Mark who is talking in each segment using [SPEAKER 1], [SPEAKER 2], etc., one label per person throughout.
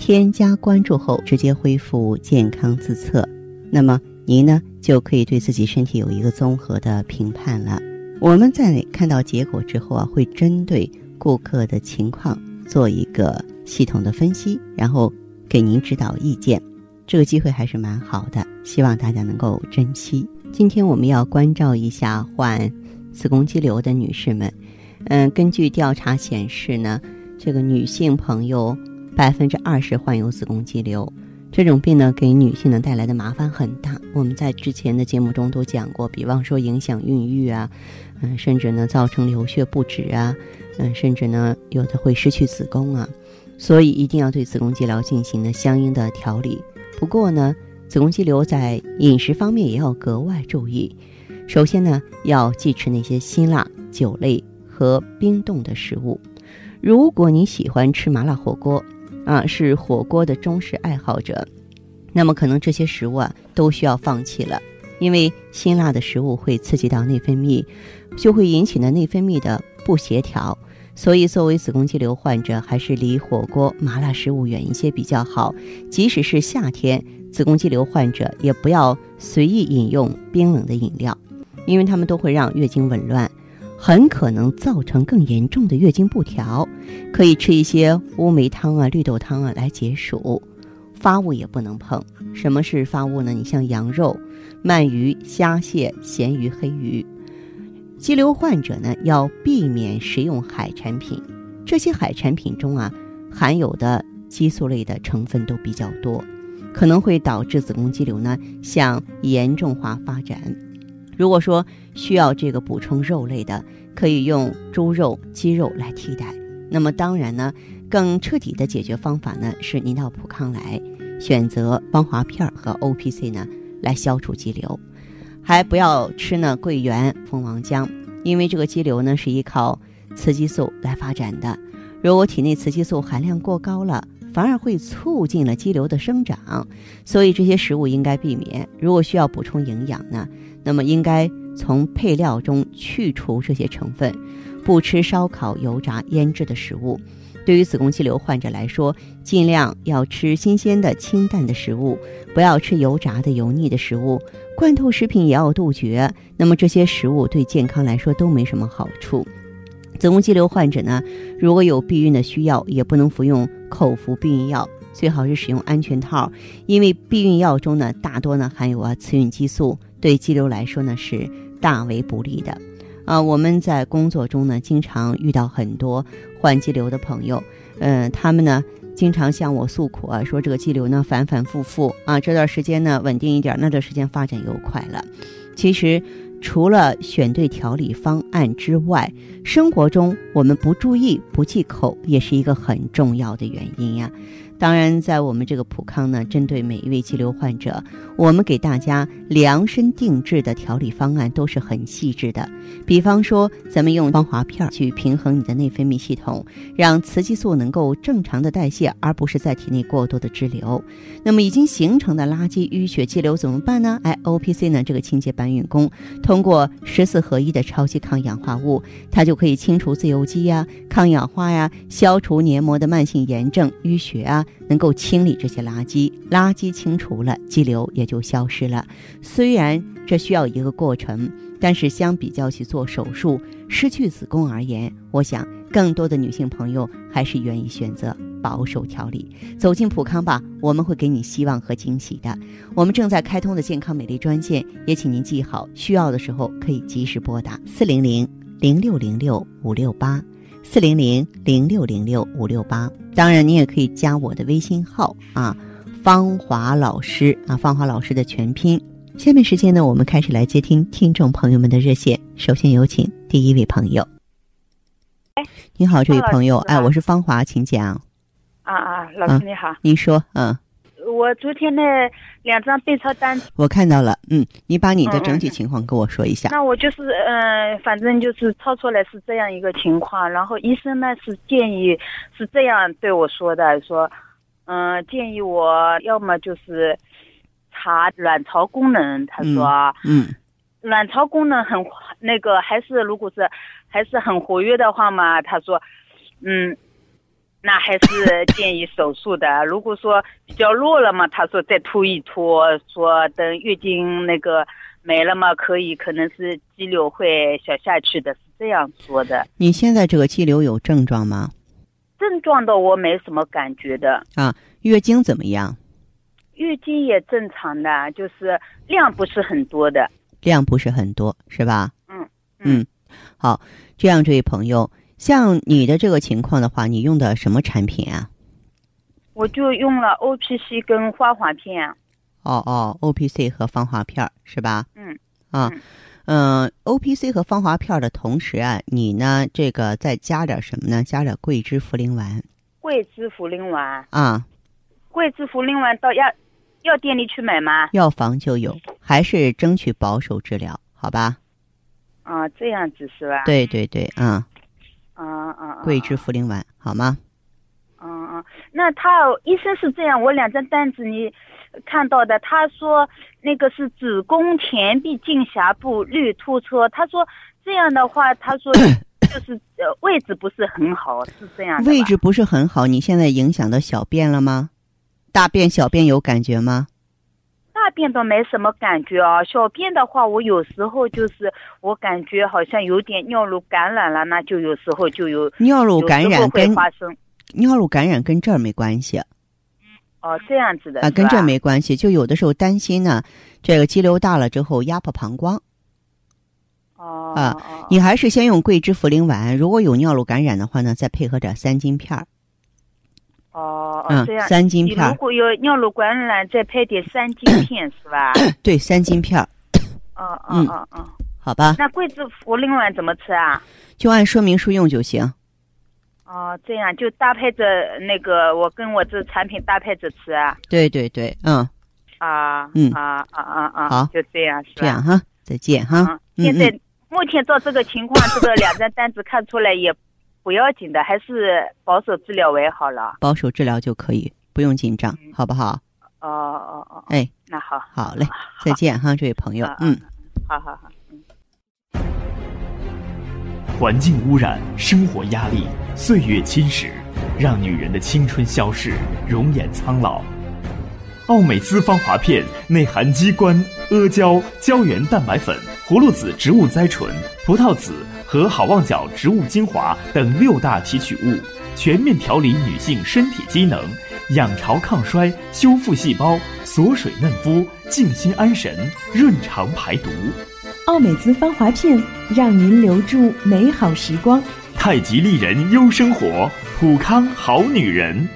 [SPEAKER 1] 添加关注后，直接恢复健康自测，那么您呢就可以对自己身体有一个综合的评判了。我们在看到结果之后啊，会针对顾客的情况做一个系统的分析，然后给您指导意见。这个机会还是蛮好的，希望大家能够珍惜。今天我们要关照一下患子宫肌瘤的女士们。嗯，根据调查显示呢，这个女性朋友。百分之二十患有子宫肌瘤，这种病呢给女性呢带来的麻烦很大。我们在之前的节目中都讲过，比方说影响孕育啊，嗯，甚至呢造成流血不止啊，嗯，甚至呢有的会失去子宫啊。所以一定要对子宫肌瘤进行呢相应的调理。不过呢，子宫肌瘤在饮食方面也要格外注意。首先呢，要忌吃那些辛辣、酒类和冰冻的食物。如果你喜欢吃麻辣火锅，啊，是火锅的忠实爱好者，那么可能这些食物啊都需要放弃了，因为辛辣的食物会刺激到内分泌，就会引起呢内分泌的不协调。所以，作为子宫肌瘤患者，还是离火锅、麻辣食物远一些比较好。即使是夏天，子宫肌瘤患者也不要随意饮用冰冷的饮料，因为它们都会让月经紊乱。很可能造成更严重的月经不调，可以吃一些乌梅汤啊、绿豆汤啊来解暑。发物也不能碰。什么是发物呢？你像羊肉、鳗鱼、虾蟹、咸鱼、黑鱼。肌瘤患者呢要避免食用海产品，这些海产品中啊含有的激素类的成分都比较多，可能会导致子宫肌瘤呢向严重化发展。如果说需要这个补充肉类的，可以用猪肉、鸡肉来替代。那么当然呢，更彻底的解决方法呢是您到普康来选择芳华片和 O P C 呢来消除肌瘤，还不要吃呢桂圆、蜂王浆，因为这个肌瘤呢是依靠雌激素来发展的。如果体内雌激素含量过高了，反而会促进了肌瘤的生长，所以这些食物应该避免。如果需要补充营养呢？那么应该从配料中去除这些成分，不吃烧烤、油炸、腌制的食物。对于子宫肌瘤患者来说，尽量要吃新鲜的、清淡的食物，不要吃油炸的、油腻的食物。罐头食品也要杜绝。那么这些食物对健康来说都没什么好处。子宫肌瘤患者呢，如果有避孕的需要，也不能服用口服避孕药，最好是使用安全套，因为避孕药中呢，大多呢含有啊雌孕激素。对肌瘤来说呢是大为不利的，啊，我们在工作中呢经常遇到很多患肌瘤的朋友，嗯，他们呢经常向我诉苦啊，说这个肌瘤呢反反复复啊，这段时间呢稳定一点，那段时间发展又快了。其实除了选对调理方案之外，生活中我们不注意不忌口也是一个很重要的原因呀。当然，在我们这个普康呢，针对每一位肌瘤患者，我们给大家量身定制的调理方案都是很细致的。比方说，咱们用芳华片去平衡你的内分泌系统，让雌激素能够正常的代谢，而不是在体内过多的滞留。那么已经形成的垃圾淤血肌瘤怎么办呢？哎，O P C 呢这个清洁搬运工，通过十四合一的超级抗氧化物，它就可以清除自由基呀、抗氧化呀，消除黏膜的慢性炎症、淤血啊。能够清理这些垃圾，垃圾清除了，肌瘤也就消失了。虽然这需要一个过程，但是相比较起做手术失去子宫而言，我想更多的女性朋友还是愿意选择保守调理。走进普康吧，我们会给你希望和惊喜的。我们正在开通的健康美丽专线，也请您记好，需要的时候可以及时拨打四零零零六零六五六八。四零零零六零六五六八，当然你也可以加我的微信号啊，芳华老师啊，芳华老师的全拼。下面时间呢，我们开始来接听听众朋友们的热线。首先有请第一位朋友。
[SPEAKER 2] 哎，
[SPEAKER 1] 你好，这位朋友，哎，我是芳华，请讲。
[SPEAKER 2] 啊啊，老师你好，
[SPEAKER 1] 您说，嗯，
[SPEAKER 2] 我昨天那两张 B 超单，
[SPEAKER 1] 我看到了，嗯，你把你的整体情况跟我说一下。
[SPEAKER 2] 那我就是，嗯、反正就是超出来是这样一个情况，然后医生呢是建议是这样对我说的，说，嗯、建议我要么就是查卵巢功能，他说。
[SPEAKER 1] 嗯
[SPEAKER 2] 卵巢功能很那个，还是如果是还是很活跃的话嘛，他说，嗯，那还是建议手术的。如果说比较弱了嘛，他说再拖一拖，说等月经那个没了嘛，可以可能是肌瘤会小下去的，是这样说的。
[SPEAKER 1] 你现在这个肌瘤有症状吗？
[SPEAKER 2] 症状的我没什么感觉的，
[SPEAKER 1] 啊，月经怎么样？
[SPEAKER 2] 月经也正常的，就是量不是很多的。
[SPEAKER 1] 量不是很多，是吧？
[SPEAKER 2] 嗯
[SPEAKER 1] 嗯，好，这样，这位朋友，像你的这个情况的话，你用的什么产品啊？
[SPEAKER 2] 我就用了 O P C 跟花滑片。
[SPEAKER 1] 哦哦，O P C 和芳华片是吧？
[SPEAKER 2] 嗯。
[SPEAKER 1] 啊，嗯，O P C 和芳华片的同时啊，你呢这个再加点什么呢？加点桂枝茯苓丸。
[SPEAKER 2] 桂枝茯苓丸。
[SPEAKER 1] 啊。
[SPEAKER 2] 桂枝茯苓丸到药药店里去买吗？
[SPEAKER 1] 药房就有，还是争取保守治疗，好吧？
[SPEAKER 2] 啊，这样子是吧？
[SPEAKER 1] 对对对，嗯。
[SPEAKER 2] 啊啊啊！
[SPEAKER 1] 桂枝茯苓丸，好吗？
[SPEAKER 2] 嗯嗯，那他医生是这样，我两张单子你看到的，他说那个是子宫前壁颈峡部绿突出，他说这样的话，他说 就是呃位置不是很好，是这样的。
[SPEAKER 1] 位置不是很好，你现在影响到小便了吗？大便、小便有感觉吗？
[SPEAKER 2] 大便倒没什么感觉啊，小便的话，我有时候就是我感觉好像有点尿路感染了，那就有时候就有
[SPEAKER 1] 尿路感染跟
[SPEAKER 2] 发生
[SPEAKER 1] 尿路感染跟这儿没关系。
[SPEAKER 2] 哦，这样子的
[SPEAKER 1] 啊，跟这没关系，就有的时候担心呢，这个肌瘤大了之后压迫膀胱。
[SPEAKER 2] 哦
[SPEAKER 1] 啊，你还是先用桂枝茯苓丸，如果有尿路感染的话呢，再配合点三金片儿。
[SPEAKER 2] 哦，
[SPEAKER 1] 嗯，
[SPEAKER 2] 这样
[SPEAKER 1] 三金片
[SPEAKER 2] 如果有尿路感染，再配点三金片是吧？
[SPEAKER 1] 对，三金片儿。
[SPEAKER 2] 哦哦哦哦，
[SPEAKER 1] 好吧。
[SPEAKER 2] 那桂枝茯苓丸怎么吃啊？
[SPEAKER 1] 就按说明书用就行。
[SPEAKER 2] 哦，这样就搭配着那个，我跟我这产品搭配着吃啊。
[SPEAKER 1] 对对对，嗯。
[SPEAKER 2] 啊，
[SPEAKER 1] 嗯
[SPEAKER 2] 啊啊啊啊！
[SPEAKER 1] 好，
[SPEAKER 2] 就这样是吧？
[SPEAKER 1] 这样哈，再见哈。
[SPEAKER 2] 现在目前照这个情况，这个两张单子看出来也不要紧的，还是保守治疗为好了。
[SPEAKER 1] 保守治疗就可以，不用紧张，好不好？
[SPEAKER 2] 哦哦哦。
[SPEAKER 1] 哎，
[SPEAKER 2] 那好。
[SPEAKER 1] 好嘞，再见哈，这位朋友。嗯。
[SPEAKER 2] 好好好。
[SPEAKER 3] 嗯。环境污染、生活压力、岁月侵蚀，让女人的青春消逝，容颜苍老。奥美姿芳华片内含鸡冠、阿胶、胶原蛋白粉、葫芦籽植物甾醇、葡萄籽和好望角植物精华等六大提取物，全面调理女性身体机能，养巢抗衰、修复细胞、锁水嫩肤、静心安神、润肠排毒。
[SPEAKER 4] 奥美姿芳华片让您留住美好时光。
[SPEAKER 3] 太极丽人优生活，普康好女人。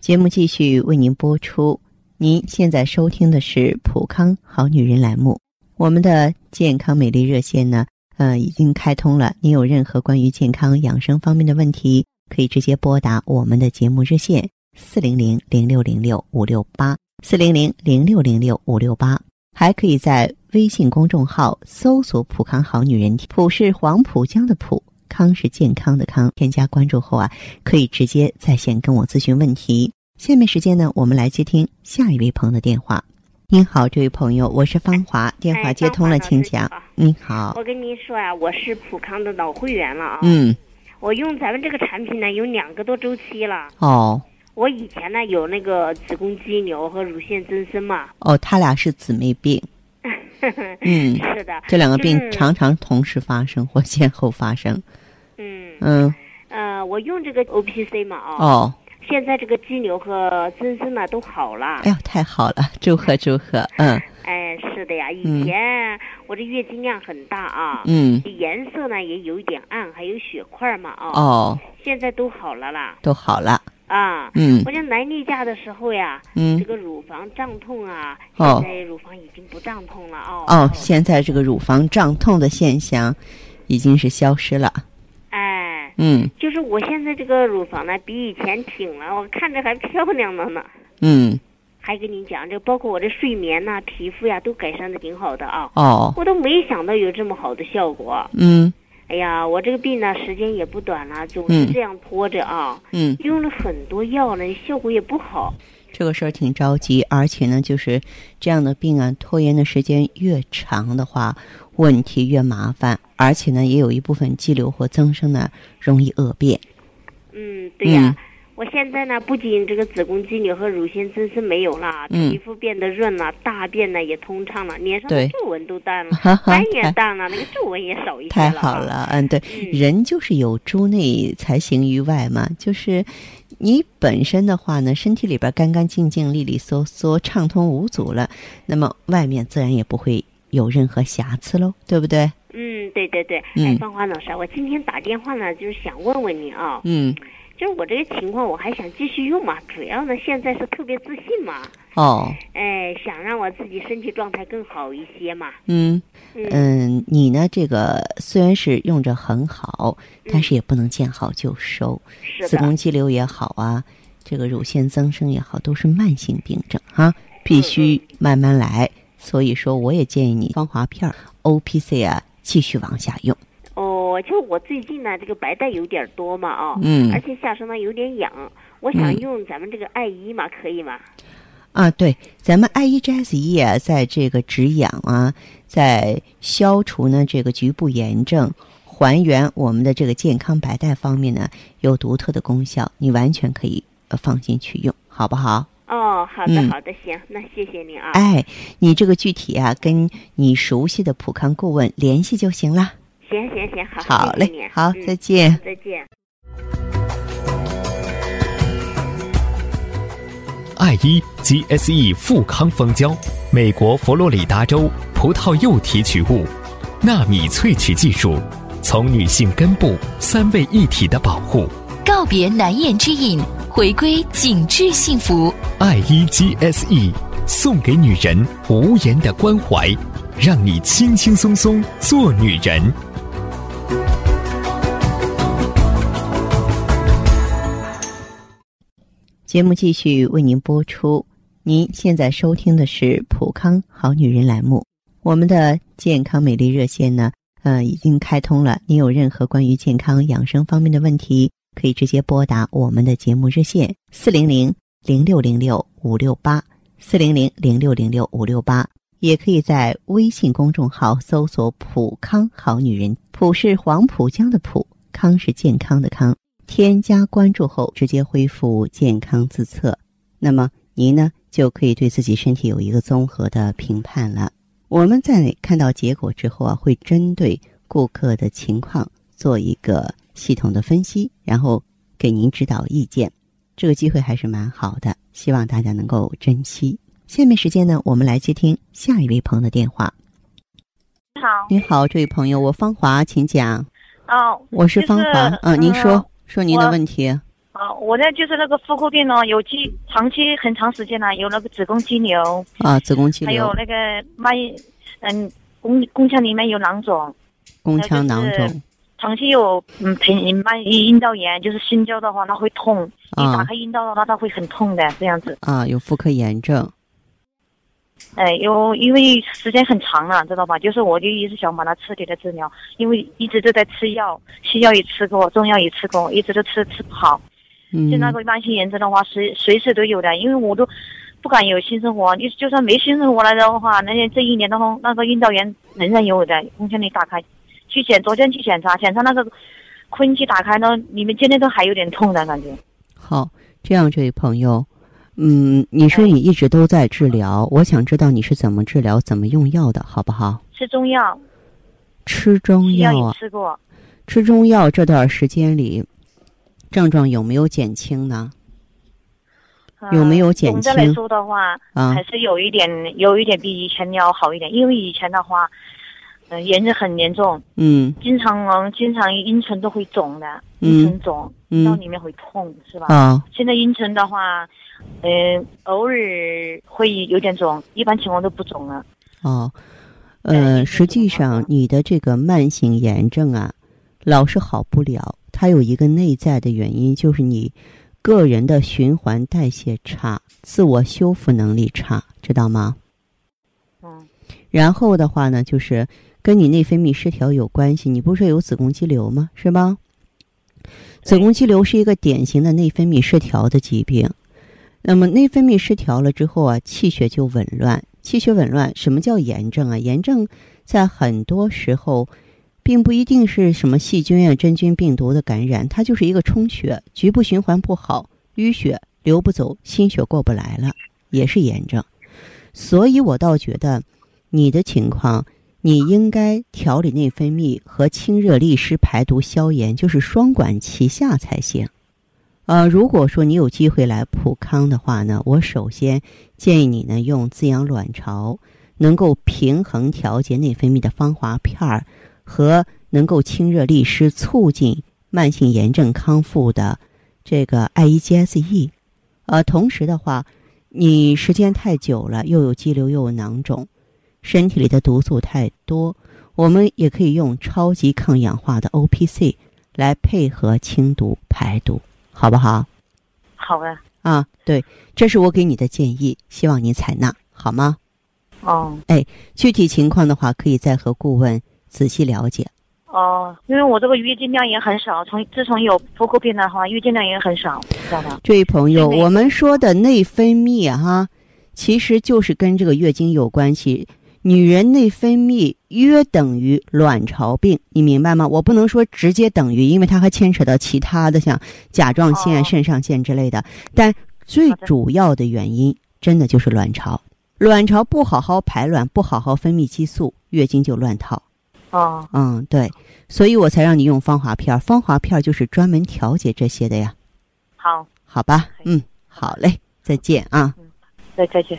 [SPEAKER 1] 节目继续为您播出。您现在收听的是《普康好女人》栏目。我们的健康美丽热线呢，呃，已经开通了。您有任何关于健康养生方面的问题，可以直接拨打我们的节目热线四零零零六零六五六八四零零零六零六五六八，还可以在微信公众号搜索“普康好女人”，普是黄浦江的浦。康是健康的康，添加关注后啊，可以直接在线跟我咨询问题。下面时间呢，我们来接听下一位朋友的电话。您好，这位朋友，我是芳华，电话接通了，请讲。您好，
[SPEAKER 5] 我跟您说啊，我是普康的老会员了啊。
[SPEAKER 1] 嗯。
[SPEAKER 5] 我用咱们这个产品呢，有两个多周期了。
[SPEAKER 1] 哦。
[SPEAKER 5] 我以前呢有那个子宫肌瘤和乳腺增生嘛。
[SPEAKER 1] 哦，他俩是姊妹病。嗯，
[SPEAKER 5] 是的，
[SPEAKER 1] 这两个病常常同时发生或先后发生。
[SPEAKER 5] 嗯
[SPEAKER 1] 嗯，
[SPEAKER 5] 呃，我用这个 O P C 嘛啊。
[SPEAKER 1] 哦。
[SPEAKER 5] 现在这个肌瘤和增生呢都好了。
[SPEAKER 1] 哎呀，太好了！祝贺祝贺，嗯。
[SPEAKER 5] 哎，是的呀，以前我这月经量很大啊。
[SPEAKER 1] 嗯。
[SPEAKER 5] 颜色呢也有一点暗，还有血块嘛啊。
[SPEAKER 1] 哦。
[SPEAKER 5] 现在都好了啦。
[SPEAKER 1] 都好了。
[SPEAKER 5] 啊，
[SPEAKER 1] 嗯，
[SPEAKER 5] 我这来例假的时候呀，
[SPEAKER 1] 嗯，
[SPEAKER 5] 这个乳房胀痛啊，
[SPEAKER 1] 哦，
[SPEAKER 5] 现在乳房已经不胀痛了哦。
[SPEAKER 1] 哦，现在这个乳房胀痛的现象已经是消失了。
[SPEAKER 5] 哎，
[SPEAKER 1] 嗯
[SPEAKER 5] 就是我现在这个乳房呢，比以前挺了，我看着还漂亮了呢。
[SPEAKER 1] 嗯，
[SPEAKER 5] 还跟你讲，这包括我的睡眠呐、皮肤呀，都改善的挺好的啊。
[SPEAKER 1] 哦，
[SPEAKER 5] 我都没想到有这么好的效果。
[SPEAKER 1] 嗯
[SPEAKER 5] 哎呀，我这个病呢，时间也不短了，总
[SPEAKER 1] 嗯
[SPEAKER 5] 是这样拖着啊。
[SPEAKER 1] 嗯，
[SPEAKER 5] 用了很多药了，效果也不好。
[SPEAKER 1] 这个事儿挺着急，而且呢，就是这样的病啊，拖延的时间越长的话，问题越麻烦，而且呢，也有一部分肌瘤或增生呢，容易恶变。
[SPEAKER 5] 嗯，对呀、
[SPEAKER 1] 嗯
[SPEAKER 5] 我现在呢，不仅这个子宫肌瘤和乳腺增生没有了，
[SPEAKER 1] 嗯
[SPEAKER 5] 皮肤变得润了，大便呢也通畅了，脸上的皱纹都淡了，斑也淡了，那个皱纹也少一些
[SPEAKER 1] 太。好了，嗯，对，
[SPEAKER 5] 嗯
[SPEAKER 1] 人就是有诸内才行于外嘛，就是你本身的话呢，身体里边干干净净、利利索索、畅通无阻了，那么外面自然也不会有任何瑕疵喽，对不对？
[SPEAKER 5] 嗯，对对对。
[SPEAKER 1] 嗯
[SPEAKER 5] 哎，芳华老师，我今天打电话呢，就是想问问你啊，
[SPEAKER 1] 嗯，
[SPEAKER 5] 就是我这个情况，我还想继续用嘛，主要呢现在是特别自信嘛，
[SPEAKER 1] 哦，
[SPEAKER 5] 哎，想让我自己身体状态更好一些嘛。
[SPEAKER 1] 嗯
[SPEAKER 5] 嗯
[SPEAKER 1] 嗯，你呢？这个虽然是用着很好，但是也不能见好就收。
[SPEAKER 5] 是
[SPEAKER 1] 子宫，肌瘤也好啊，这个乳腺增生也好，都是慢性病症啊，必须慢慢来。所以说，我也建议你芳华片儿 O P C 啊，继续往下用。
[SPEAKER 5] 哦，就我最近呢，这个白带有点多嘛啊，
[SPEAKER 1] 嗯
[SPEAKER 5] 而且下身呢有点痒，我想
[SPEAKER 1] 嗯
[SPEAKER 5] 用咱们这个艾依嘛，可以吗？
[SPEAKER 1] 啊，对，咱们艾依 G S E 啊，在这个止痒啊，在消除呢这个局部炎症、还原我们的这个健康白带方面呢，有独特的功效，你完全可以呃放心去用，好不好？
[SPEAKER 5] 哦，好的
[SPEAKER 1] 嗯
[SPEAKER 5] 好的，行，那谢谢您啊。
[SPEAKER 1] 哎，你这个具体啊，跟你熟悉的普康顾问联系就行了。
[SPEAKER 5] 行行行，好，
[SPEAKER 1] 好
[SPEAKER 5] 谢谢你
[SPEAKER 1] 嘞，好，
[SPEAKER 5] 嗯
[SPEAKER 1] 再见。
[SPEAKER 5] 再见。
[SPEAKER 6] 爱伊 GSE 富康蜂胶，美国佛罗里达州葡萄柚提取物，纳米萃取技术，从女性根部三位一体的保护。
[SPEAKER 7] 告别难言之隐，回归紧致幸福。
[SPEAKER 6] 爱伊 GSE 送给女人无言的关怀，让你轻轻松松做女人。
[SPEAKER 1] 节目继续为您播出。您现在收听的是《普康好女人》栏目，我们的健康美丽热线呢，呃，已经开通了。您有任何关于健康养生方面的问题，可以直接拨打我们的节目热线四零零零六零六五六八四零零零六零六五六八，也可以在微信公众号搜索“普康好女人”，普是黄浦江的浦，康是健康的康。添加关注后，直接恢复健康自测，那么您呢就可以对自己身体有一个综合的评判了。我们在看到结果之后啊，会针对顾客的情况做一个系统的分析，然后给您指导意见。这个机会还是蛮好的，希望大家能够珍惜。下面时间呢，我们来接听下一位朋友的电话。
[SPEAKER 8] 你好，
[SPEAKER 1] 你好，这位朋友，我芳华，请讲。
[SPEAKER 8] 哦，
[SPEAKER 1] 我是芳华，
[SPEAKER 8] 就是
[SPEAKER 1] 嗯，您说
[SPEAKER 8] 嗯
[SPEAKER 1] 说您的问题。
[SPEAKER 8] 啊，我呢就是那个妇科病呢，有肌长期很长时间了，有那个子宫肌瘤，
[SPEAKER 1] 啊，子宫肌瘤
[SPEAKER 8] 还有、那个脉，嗯，宫宫腔里面有囊肿，
[SPEAKER 1] 宫腔囊
[SPEAKER 8] 就是
[SPEAKER 1] 肿
[SPEAKER 8] 长期有嗯盆慢阴道炎，就是心交的话它会痛，一打
[SPEAKER 1] 啊
[SPEAKER 8] 开阴道的话它会很痛的这样子。
[SPEAKER 1] 啊，有妇科炎症
[SPEAKER 8] 哎，有因为时间很长了，知道吧？就是我就一直想把它彻底的治疗，因为一直都在吃药，西药也吃过，中药也吃过，一直都吃吃不好。
[SPEAKER 1] 嗯
[SPEAKER 8] 就那个慢性炎症的话，随随时都有的，因为我都不敢有性生活。你就算没性生活了的话，那这一年当中，那个阴道炎仍然有的。宫腔里打开，去检，昨天去检查，检查那个空气打开呢，里面今天都还有点痛的感觉。
[SPEAKER 1] 好，这样这位朋友，嗯，你说你一直都在治疗，我想知道你是怎么治疗、怎么用药的，好不好？
[SPEAKER 8] 吃中药，
[SPEAKER 1] 吃中
[SPEAKER 8] 药也
[SPEAKER 1] 药啊，
[SPEAKER 8] 吃过，
[SPEAKER 1] 吃中药这段时间里，症状有没有减轻呢？有没有减轻
[SPEAKER 8] 总的来说的话，
[SPEAKER 1] 啊
[SPEAKER 8] 还是有一点，有一点比以前要好一点。因为以前的话，嗯、炎症很严重，
[SPEAKER 1] 嗯
[SPEAKER 8] 经常嗯，经常阴唇都会肿的，
[SPEAKER 1] 嗯
[SPEAKER 8] 阴唇肿，阴道
[SPEAKER 1] 嗯
[SPEAKER 8] 里面会痛，是吧？
[SPEAKER 1] 啊
[SPEAKER 8] 现在阴唇的话，呃，偶尔会有点肿，一般情况都不肿了。
[SPEAKER 1] 哦，
[SPEAKER 8] 对
[SPEAKER 1] 呃，实际上你的这个慢性炎症啊，老是好不了，它有一个内在的原因，就是你个人的循环代谢差，自我修复能力差，知道吗？
[SPEAKER 5] 嗯。
[SPEAKER 1] 然后的话呢，就是跟你内分泌失调有关系。你不是有子宫肌瘤吗？是吧？子宫肌瘤是一个典型的内分泌失调的疾病。那么内分泌失调了之后啊，气血就紊乱。气血紊乱，什么叫炎症啊？炎症在很多时候，并不一定是什么细菌啊、真菌、病毒的感染，它就是一个充血，局部循环不好，淤血流不走，心血过不来了，也是炎症。所以我倒觉得，你的情况，你应该调理内分泌和清热利湿、排毒消炎，就是双管齐下才行。呃，如果说你有机会来普康的话呢，我首先建议你呢用滋养卵巢、能够平衡调节内分泌的芳华片儿和能够清热利湿、促进慢性炎症康复的这个 I E G S E。呃，同时的话，你时间太久了，又有肌瘤又有囊肿，身体里的毒素太多，我们也可以用超级抗氧化的 O P C 来配合清毒排毒。好不好？
[SPEAKER 5] 好啊。
[SPEAKER 1] 啊，对，这是我给你的建议，希望你采纳，好吗？
[SPEAKER 5] 哦。
[SPEAKER 1] 哎，具体情况的话，可以再和顾问仔细了解。
[SPEAKER 5] 哦，因为我这个月经量也很少，从自从有妇科病的话，月经量也很少，知道吧？
[SPEAKER 1] 这位朋友，我们说的内分泌哈，其实就是跟这个月经有关系。女人内分泌约等于卵巢病，你明白吗？我不能说直接等于，因为它还牵扯到其他的，像甲状腺、肾上腺之类的。但最主要的原因，真的就是卵巢。卵巢不好好排卵，不好好分泌激素，月经就乱套。
[SPEAKER 5] 哦，
[SPEAKER 1] 嗯，对，所以我才让你用芳华片。芳华片就是专门调节这些的呀。
[SPEAKER 5] 好，
[SPEAKER 1] 好吧，嗯，好嘞，再见啊。
[SPEAKER 5] 嗯，再再见。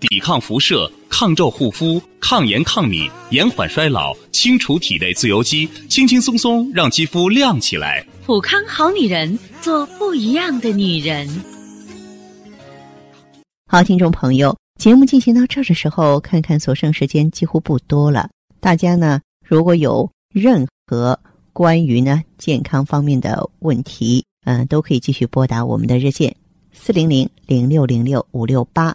[SPEAKER 9] 抵抗辐射。抗皱护肤、抗炎抗敏、延缓衰老、清除体内自由基，轻轻松松让肌肤亮起来。
[SPEAKER 10] 普康好女人，做不一样的女人。
[SPEAKER 1] 好，听众朋友，节目进行到这儿的时候，看看所剩时间几乎不多了。大家呢，如果有任何关于呢健康方面的问题，嗯，都可以继续拨打我们的热线四零零零六零六五六八。